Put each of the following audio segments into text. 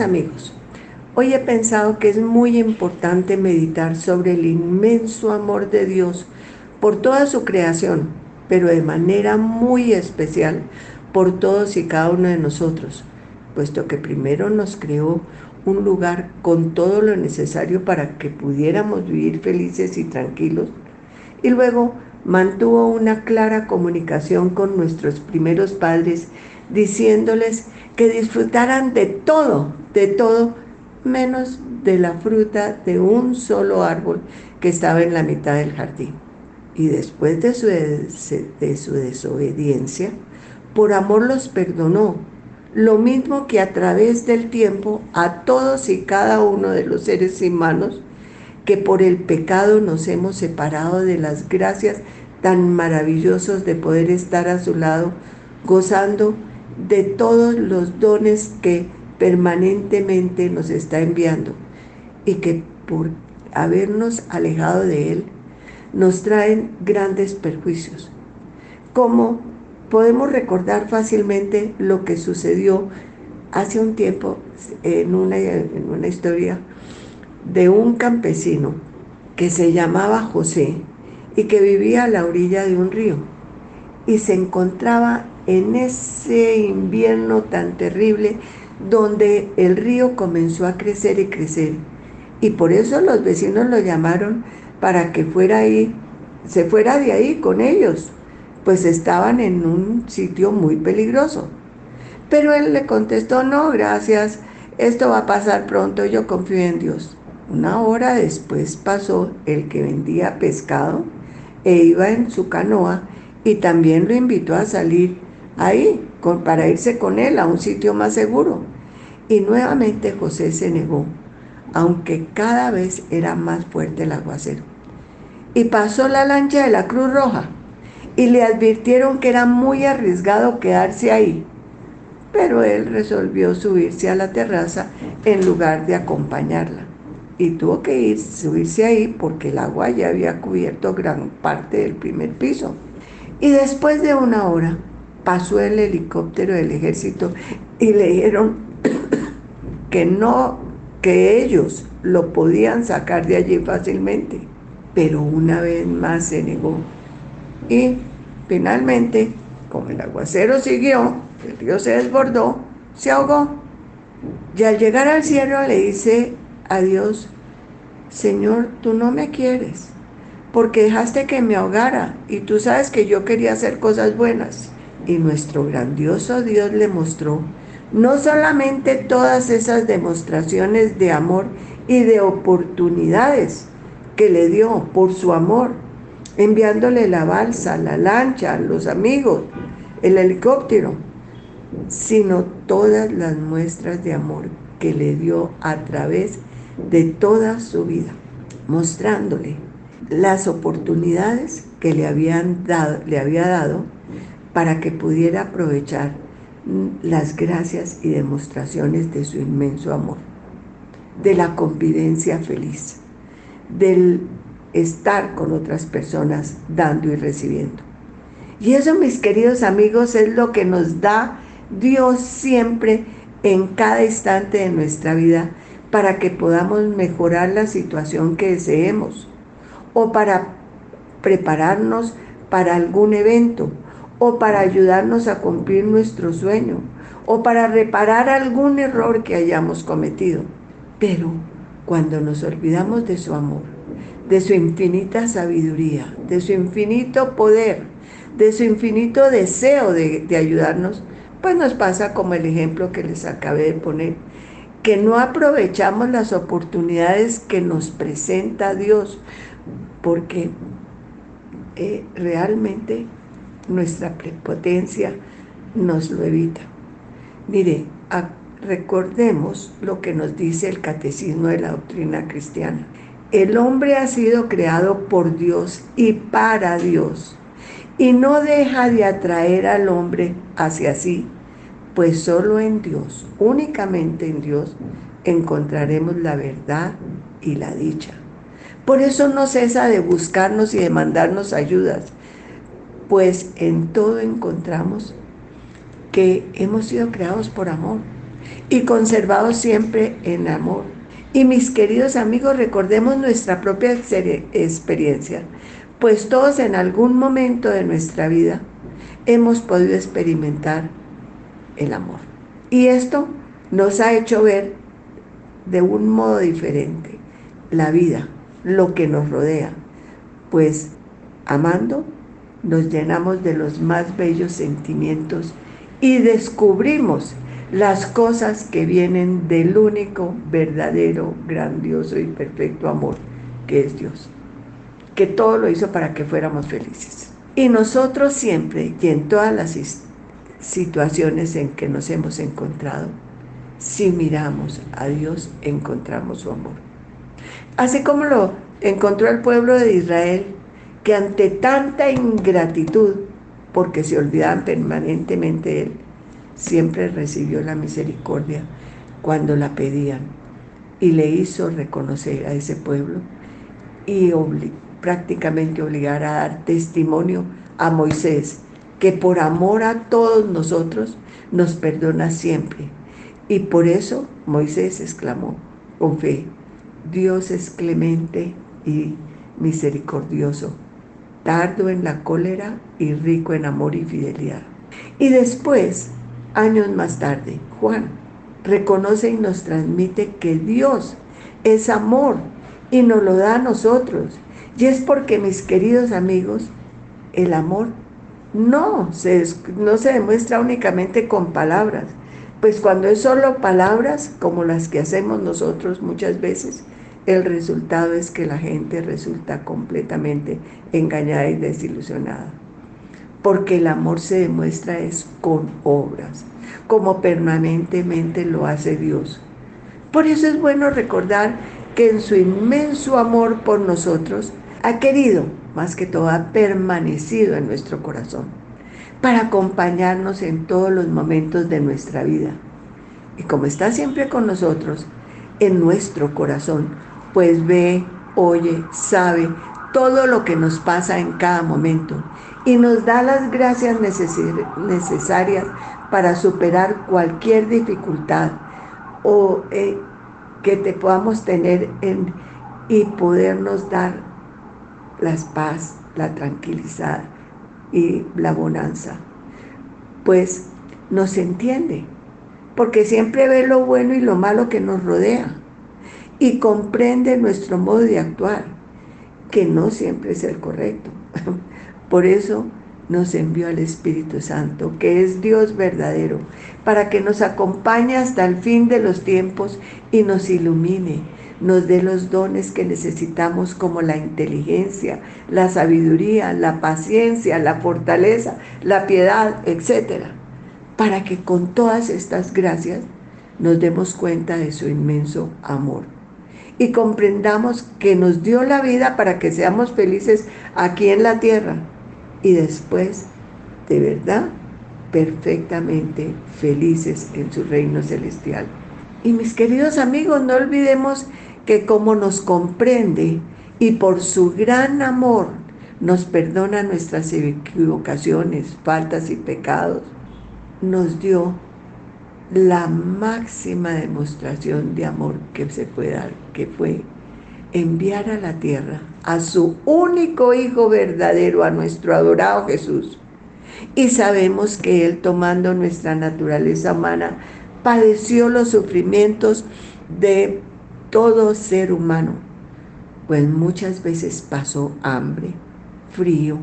Amigos, hoy he pensado que es muy importante meditar sobre el inmenso amor de Dios por toda su creación, pero de manera muy especial por todos y cada uno de nosotros, puesto que primero nos creó un lugar con todo lo necesario para que pudiéramos vivir felices y tranquilos, y luego mantuvo una clara comunicación con nuestros primeros padres, diciéndoles que disfrutaran de todo, de todo, menos de la fruta de un solo árbol que estaba en la mitad del jardín. Y después de su, de su desobediencia, por amor los perdonó, lo mismo que a través del tiempo a todos y cada uno de los seres humanos que por el pecado nos hemos separado de las gracias tan maravillosos de poder estar a su lado, gozando de todos los dones que permanentemente nos está enviando y que por habernos alejado de Él nos traen grandes perjuicios. Como podemos recordar fácilmente lo que sucedió hace un tiempo en una, en una historia de un campesino que se llamaba José y que vivía a la orilla de un río y se encontraba en ese invierno tan terrible donde el río comenzó a crecer y crecer. Y por eso los vecinos lo llamaron para que fuera ahí, se fuera de ahí con ellos, pues estaban en un sitio muy peligroso. Pero él le contestó, no, gracias, esto va a pasar pronto, yo confío en Dios. Una hora después pasó el que vendía pescado e iba en su canoa y también lo invitó a salir ahí para irse con él a un sitio más seguro. Y nuevamente José se negó, aunque cada vez era más fuerte el aguacero. Y pasó la lancha de la Cruz Roja y le advirtieron que era muy arriesgado quedarse ahí. Pero él resolvió subirse a la terraza en lugar de acompañarla y tuvo que ir, subirse ahí porque el agua ya había cubierto gran parte del primer piso. Y después de una hora pasó el helicóptero del ejército y le dijeron que no, que ellos lo podían sacar de allí fácilmente. Pero una vez más se negó. Y finalmente, como el aguacero siguió, el río se desbordó, se ahogó. Y al llegar al cielo le dice a Dios, Señor, tú no me quieres, porque dejaste que me ahogara y tú sabes que yo quería hacer cosas buenas. Y nuestro grandioso Dios le mostró no solamente todas esas demostraciones de amor y de oportunidades que le dio por su amor, enviándole la balsa, la lancha, los amigos, el helicóptero, sino todas las muestras de amor que le dio a través de toda su vida, mostrándole las oportunidades que le, habían dado, le había dado para que pudiera aprovechar las gracias y demostraciones de su inmenso amor, de la convivencia feliz, del estar con otras personas dando y recibiendo. Y eso, mis queridos amigos, es lo que nos da Dios siempre en cada instante de nuestra vida para que podamos mejorar la situación que deseemos o para prepararnos para algún evento o para ayudarnos a cumplir nuestro sueño o para reparar algún error que hayamos cometido. Pero cuando nos olvidamos de su amor, de su infinita sabiduría, de su infinito poder, de su infinito deseo de, de ayudarnos, pues nos pasa como el ejemplo que les acabé de poner que no aprovechamos las oportunidades que nos presenta Dios, porque eh, realmente nuestra prepotencia nos lo evita. Mire, recordemos lo que nos dice el catecismo de la doctrina cristiana. El hombre ha sido creado por Dios y para Dios, y no deja de atraer al hombre hacia sí pues solo en Dios, únicamente en Dios, encontraremos la verdad y la dicha. Por eso no cesa de buscarnos y de mandarnos ayudas, pues en todo encontramos que hemos sido creados por amor y conservados siempre en amor. Y mis queridos amigos, recordemos nuestra propia experiencia, pues todos en algún momento de nuestra vida hemos podido experimentar el amor. Y esto nos ha hecho ver de un modo diferente la vida, lo que nos rodea, pues amando nos llenamos de los más bellos sentimientos y descubrimos las cosas que vienen del único, verdadero, grandioso y perfecto amor que es Dios, que todo lo hizo para que fuéramos felices. Y nosotros siempre y en todas las situaciones en que nos hemos encontrado, si miramos a Dios, encontramos su amor. Así como lo encontró el pueblo de Israel, que ante tanta ingratitud, porque se olvidaban permanentemente de Él, siempre recibió la misericordia cuando la pedían y le hizo reconocer a ese pueblo y prácticamente obligar a dar testimonio a Moisés, que por amor a todos nosotros nos perdona siempre. Y por eso Moisés exclamó con fe, Dios es clemente y misericordioso, tardo en la cólera y rico en amor y fidelidad. Y después Años más tarde, Juan reconoce y nos transmite que Dios es amor y nos lo da a nosotros. Y es porque, mis queridos amigos, el amor no se, no se demuestra únicamente con palabras, pues cuando es solo palabras, como las que hacemos nosotros muchas veces, el resultado es que la gente resulta completamente engañada y desilusionada porque el amor se demuestra es con obras, como permanentemente lo hace Dios. Por eso es bueno recordar que en su inmenso amor por nosotros ha querido, más que todo, ha permanecido en nuestro corazón, para acompañarnos en todos los momentos de nuestra vida. Y como está siempre con nosotros, en nuestro corazón, pues ve, oye, sabe todo lo que nos pasa en cada momento y nos da las gracias necesarias para superar cualquier dificultad o eh, que te podamos tener en, y podernos dar la paz, la tranquilidad y la bonanza. Pues nos entiende, porque siempre ve lo bueno y lo malo que nos rodea y comprende nuestro modo de actuar, que no siempre es el correcto. Por eso nos envió al Espíritu Santo, que es Dios verdadero, para que nos acompañe hasta el fin de los tiempos y nos ilumine, nos dé los dones que necesitamos como la inteligencia, la sabiduría, la paciencia, la fortaleza, la piedad, etc. Para que con todas estas gracias nos demos cuenta de su inmenso amor y comprendamos que nos dio la vida para que seamos felices aquí en la tierra y después, de verdad, perfectamente felices en su reino celestial. Y mis queridos amigos, no olvidemos que como nos comprende y por su gran amor nos perdona nuestras equivocaciones, faltas y pecados, nos dio la máxima demostración de amor que se puede dar, que fue enviar a la tierra a su único Hijo verdadero, a nuestro adorado Jesús. Y sabemos que Él, tomando nuestra naturaleza humana, padeció los sufrimientos de todo ser humano, pues muchas veces pasó hambre, frío,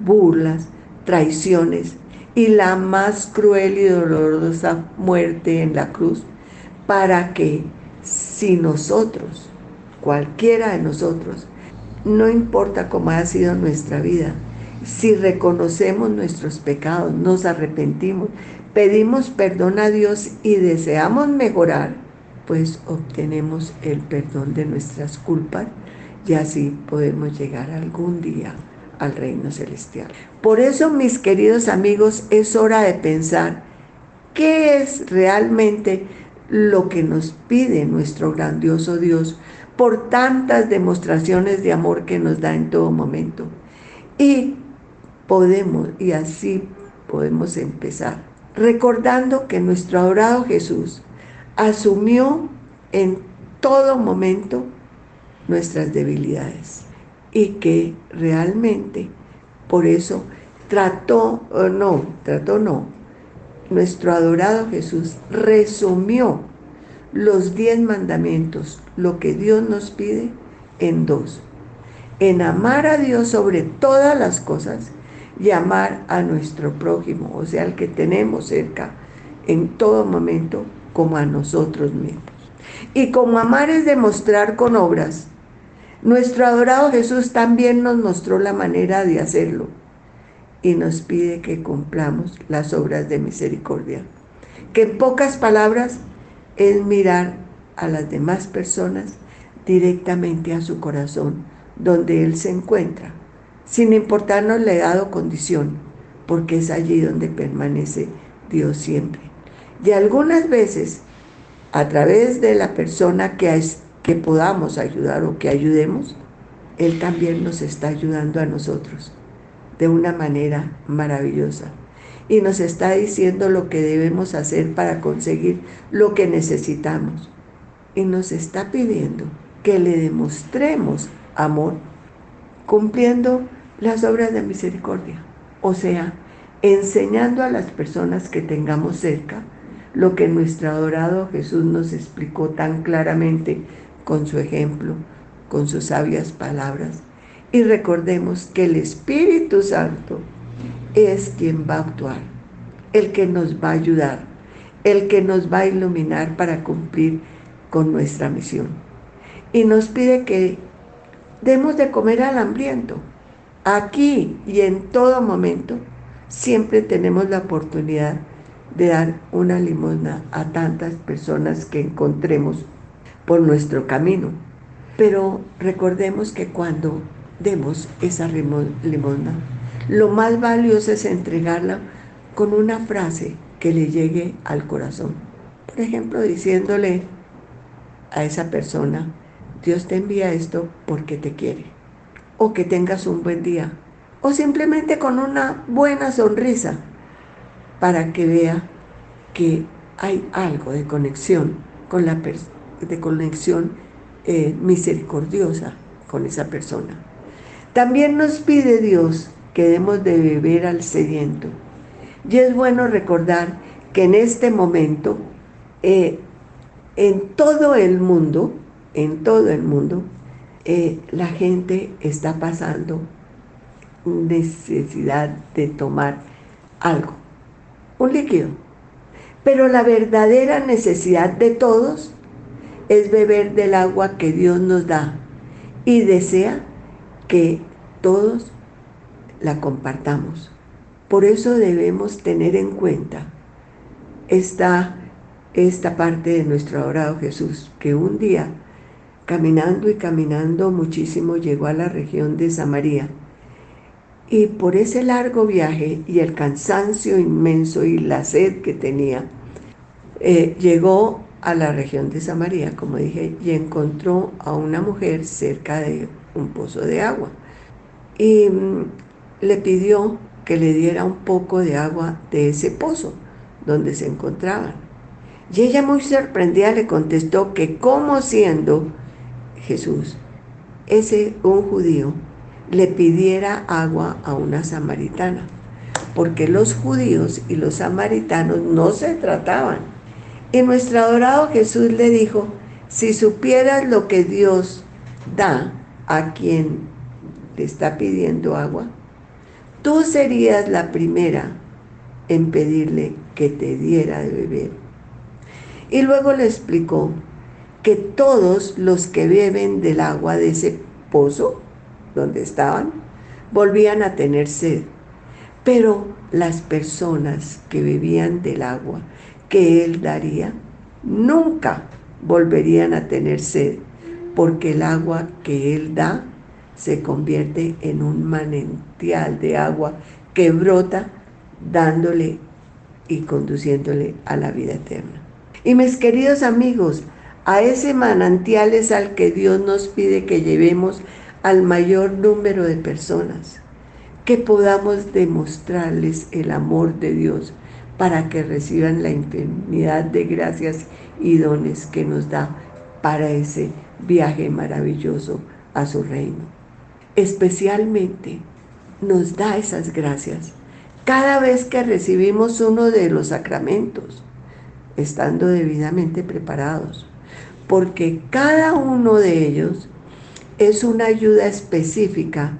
burlas, traiciones y la más cruel y dolorosa muerte en la cruz, para que si nosotros cualquiera de nosotros, no importa cómo ha sido nuestra vida, si reconocemos nuestros pecados, nos arrepentimos, pedimos perdón a Dios y deseamos mejorar, pues obtenemos el perdón de nuestras culpas y así podemos llegar algún día al reino celestial. Por eso, mis queridos amigos, es hora de pensar qué es realmente lo que nos pide nuestro grandioso Dios por tantas demostraciones de amor que nos da en todo momento. Y podemos, y así podemos empezar, recordando que nuestro adorado Jesús asumió en todo momento nuestras debilidades y que realmente por eso trató, no, trató no, nuestro adorado Jesús resumió los diez mandamientos, lo que Dios nos pide, en dos. En amar a Dios sobre todas las cosas y amar a nuestro prójimo, o sea, al que tenemos cerca en todo momento, como a nosotros mismos. Y como amar es demostrar con obras, nuestro adorado Jesús también nos mostró la manera de hacerlo y nos pide que cumplamos las obras de misericordia. Que en pocas palabras es mirar a las demás personas directamente a su corazón, donde Él se encuentra, sin importarnos la edad o condición, porque es allí donde permanece Dios siempre. Y algunas veces, a través de la persona que, que podamos ayudar o que ayudemos, Él también nos está ayudando a nosotros de una manera maravillosa. Y nos está diciendo lo que debemos hacer para conseguir lo que necesitamos. Y nos está pidiendo que le demostremos amor cumpliendo las obras de misericordia. O sea, enseñando a las personas que tengamos cerca lo que nuestro adorado Jesús nos explicó tan claramente con su ejemplo, con sus sabias palabras y recordemos que el Espíritu Santo es quien va a actuar, el que nos va a ayudar, el que nos va a iluminar para cumplir con nuestra misión. Y nos pide que demos de comer al hambriento. Aquí y en todo momento siempre tenemos la oportunidad de dar una limosna a tantas personas que encontremos por nuestro camino. Pero recordemos que cuando demos esa limosna. Lo más valioso es entregarla con una frase que le llegue al corazón. Por ejemplo, diciéndole a esa persona, Dios te envía esto porque te quiere. O que tengas un buen día. O simplemente con una buena sonrisa para que vea que hay algo de conexión con la de conexión eh, misericordiosa con esa persona. También nos pide Dios que demos de beber al sediento. Y es bueno recordar que en este momento, eh, en todo el mundo, en todo el mundo, eh, la gente está pasando necesidad de tomar algo, un líquido. Pero la verdadera necesidad de todos es beber del agua que Dios nos da y desea que todos la compartamos. Por eso debemos tener en cuenta esta, esta parte de nuestro adorado Jesús, que un día, caminando y caminando muchísimo, llegó a la región de Samaria. Y por ese largo viaje y el cansancio inmenso y la sed que tenía, eh, llegó a la región de Samaria, como dije, y encontró a una mujer cerca de un pozo de agua. Y mm, le pidió que le diera un poco de agua de ese pozo donde se encontraban. Y ella muy sorprendida le contestó que como siendo Jesús, ese un judío, le pidiera agua a una samaritana, porque los judíos y los samaritanos no se trataban. Y nuestro adorado Jesús le dijo, si supieras lo que Dios da a quien le está pidiendo agua, tú serías la primera en pedirle que te diera de beber. Y luego le explicó que todos los que beben del agua de ese pozo donde estaban, volvían a tener sed. Pero las personas que bebían del agua que él daría, nunca volverían a tener sed porque el agua que Él da se convierte en un manantial de agua que brota dándole y conduciéndole a la vida eterna. Y mis queridos amigos, a ese manantial es al que Dios nos pide que llevemos al mayor número de personas, que podamos demostrarles el amor de Dios para que reciban la infinidad de gracias y dones que nos da para ese viaje maravilloso a su reino. Especialmente nos da esas gracias cada vez que recibimos uno de los sacramentos, estando debidamente preparados, porque cada uno de ellos es una ayuda específica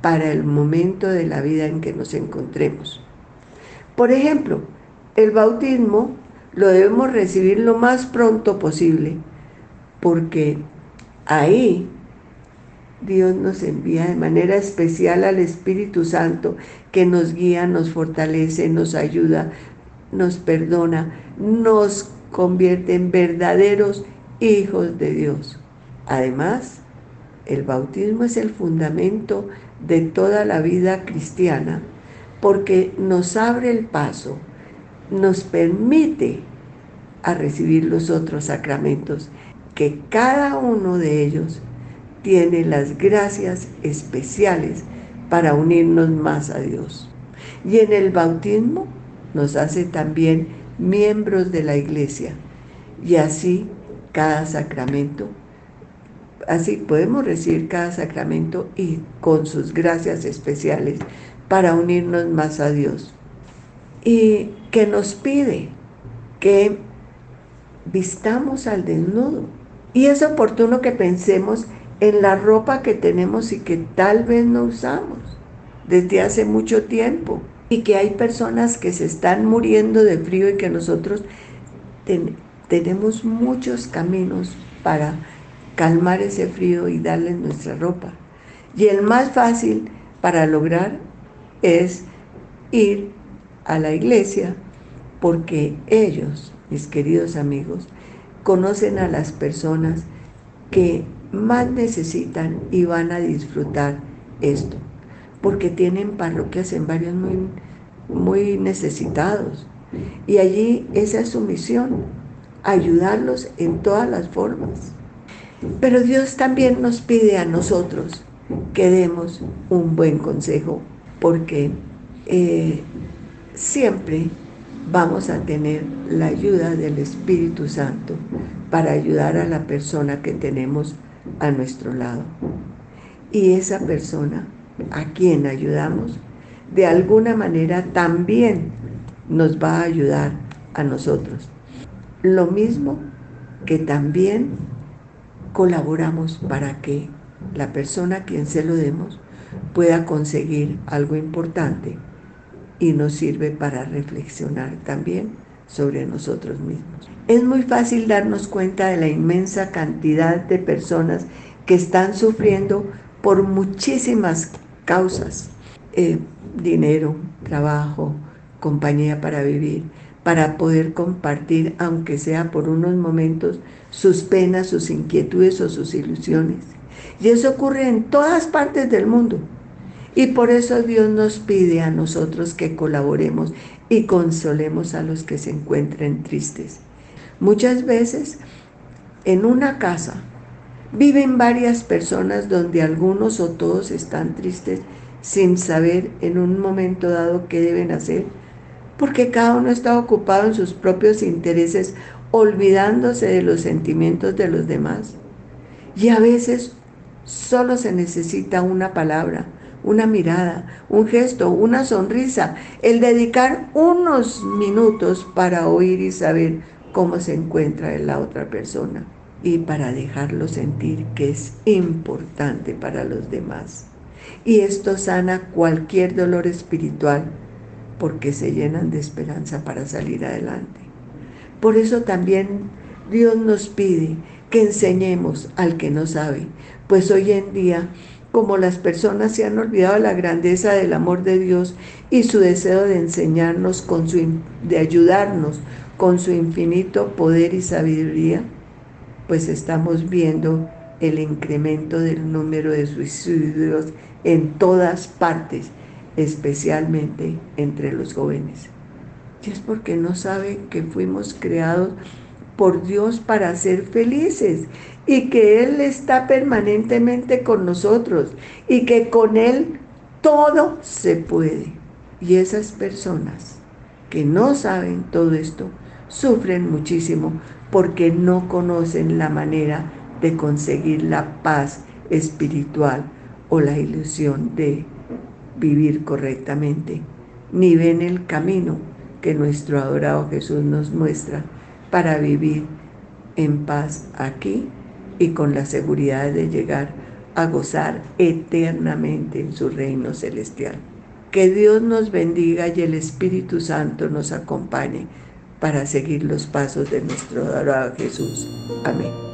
para el momento de la vida en que nos encontremos. Por ejemplo, el bautismo lo debemos recibir lo más pronto posible, porque ahí Dios nos envía de manera especial al Espíritu Santo que nos guía, nos fortalece, nos ayuda, nos perdona, nos convierte en verdaderos hijos de Dios. Además, el bautismo es el fundamento de toda la vida cristiana porque nos abre el paso, nos permite a recibir los otros sacramentos, que cada uno de ellos tiene las gracias especiales para unirnos más a Dios. Y en el bautismo nos hace también miembros de la iglesia. Y así cada sacramento, así podemos recibir cada sacramento y con sus gracias especiales para unirnos más a Dios. Y que nos pide que vistamos al desnudo. Y es oportuno que pensemos en la ropa que tenemos y que tal vez no usamos desde hace mucho tiempo y que hay personas que se están muriendo de frío y que nosotros tenemos muchos caminos para calmar ese frío y darles nuestra ropa. Y el más fácil para lograr es ir a la iglesia porque ellos, mis queridos amigos, conocen a las personas que más necesitan y van a disfrutar esto, porque tienen parroquias en varios muy, muy necesitados. Y allí esa es su misión, ayudarlos en todas las formas. Pero Dios también nos pide a nosotros que demos un buen consejo, porque eh, siempre vamos a tener la ayuda del Espíritu Santo para ayudar a la persona que tenemos a nuestro lado. Y esa persona a quien ayudamos, de alguna manera también nos va a ayudar a nosotros. Lo mismo que también colaboramos para que la persona a quien se lo demos pueda conseguir algo importante y nos sirve para reflexionar también sobre nosotros mismos. Es muy fácil darnos cuenta de la inmensa cantidad de personas que están sufriendo por muchísimas causas. Eh, dinero, trabajo, compañía para vivir, para poder compartir, aunque sea por unos momentos, sus penas, sus inquietudes o sus ilusiones. Y eso ocurre en todas partes del mundo. Y por eso Dios nos pide a nosotros que colaboremos y consolemos a los que se encuentren tristes. Muchas veces en una casa viven varias personas donde algunos o todos están tristes sin saber en un momento dado qué deben hacer, porque cada uno está ocupado en sus propios intereses, olvidándose de los sentimientos de los demás. Y a veces solo se necesita una palabra, una mirada, un gesto, una sonrisa, el dedicar unos minutos para oír y saber cómo se encuentra la otra persona y para dejarlo sentir que es importante para los demás. Y esto sana cualquier dolor espiritual porque se llenan de esperanza para salir adelante. Por eso también Dios nos pide que enseñemos al que no sabe, pues hoy en día como las personas se han olvidado la grandeza del amor de Dios y su deseo de enseñarnos, de ayudarnos con su infinito poder y sabiduría, pues estamos viendo el incremento del número de suicidios en todas partes, especialmente entre los jóvenes. Y es porque no saben que fuimos creados por Dios para ser felices y que Él está permanentemente con nosotros y que con Él todo se puede. Y esas personas que no saben todo esto sufren muchísimo porque no conocen la manera de conseguir la paz espiritual o la ilusión de vivir correctamente, ni ven el camino que nuestro adorado Jesús nos muestra para vivir en paz aquí y con la seguridad de llegar a gozar eternamente en su reino celestial. Que Dios nos bendiga y el Espíritu Santo nos acompañe para seguir los pasos de nuestro adorado Jesús. Amén.